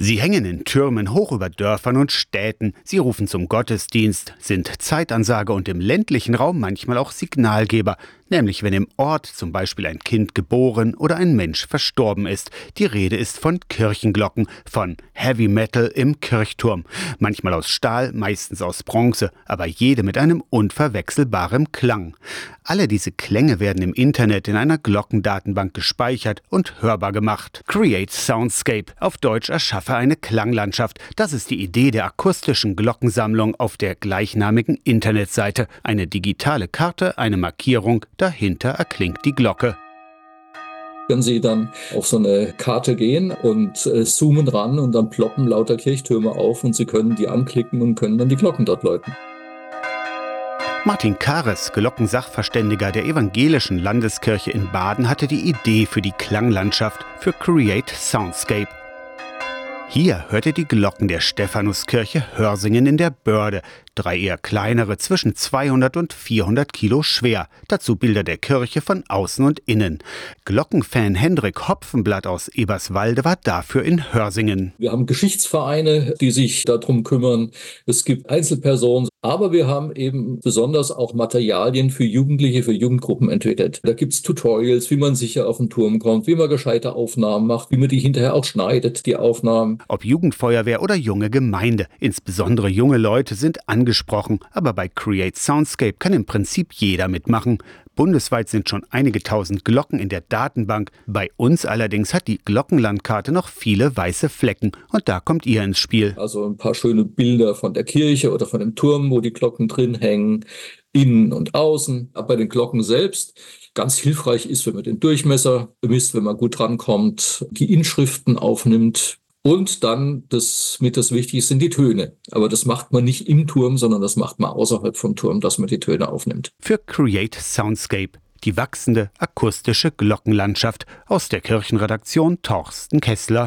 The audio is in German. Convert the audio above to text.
Sie hängen in Türmen hoch über Dörfern und Städten, sie rufen zum Gottesdienst, sind Zeitansage und im ländlichen Raum manchmal auch Signalgeber, nämlich wenn im Ort zum Beispiel ein Kind geboren oder ein Mensch verstorben ist. Die Rede ist von Kirchenglocken, von Heavy Metal im Kirchturm, manchmal aus Stahl, meistens aus Bronze, aber jede mit einem unverwechselbaren Klang. Alle diese Klänge werden im Internet in einer Glockendatenbank gespeichert und hörbar gemacht. Create Soundscape, auf Deutsch erschaffe eine Klanglandschaft. Das ist die Idee der akustischen Glockensammlung auf der gleichnamigen Internetseite. Eine digitale Karte, eine Markierung, dahinter erklingt die Glocke können Sie dann auf so eine Karte gehen und äh, zoomen ran und dann ploppen lauter Kirchtürme auf und Sie können die anklicken und können dann die Glocken dort läuten. Martin Kares, Glockensachverständiger der Evangelischen Landeskirche in Baden, hatte die Idee für die Klanglandschaft für Create Soundscape. Hier hört ihr die Glocken der Stephanuskirche Hörsingen in der Börde, drei eher kleinere, zwischen 200 und 400 Kilo schwer. Dazu Bilder der Kirche von außen und innen. Glockenfan Hendrik Hopfenblatt aus Eberswalde war dafür in Hörsingen. Wir haben Geschichtsvereine, die sich darum kümmern. Es gibt Einzelpersonen, aber wir haben eben besonders auch Materialien für Jugendliche, für Jugendgruppen entwickelt. Da gibt es Tutorials, wie man sicher auf den Turm kommt, wie man gescheite Aufnahmen macht, wie man die hinterher auch schneidet, die Aufnahmen. Ob Jugendfeuerwehr oder junge Gemeinde, insbesondere junge Leute sind angesprochen, aber bei Create Soundscape kann im Prinzip jeder mitmachen. Bundesweit sind schon einige tausend Glocken in der Datenbank. Bei uns allerdings hat die Glockenlandkarte noch viele weiße Flecken. Und da kommt ihr ins Spiel. Also ein paar schöne Bilder von der Kirche oder von dem Turm, wo die Glocken drin hängen, innen und außen. Aber bei den Glocken selbst ganz hilfreich ist, wenn man den Durchmesser bemisst, wenn man gut drankommt, die Inschriften aufnimmt, und dann das mit das Wichtigste sind die Töne. Aber das macht man nicht im Turm, sondern das macht man außerhalb vom Turm, dass man die Töne aufnimmt. Für Create Soundscape, die wachsende akustische Glockenlandschaft aus der Kirchenredaktion Torsten Kessler.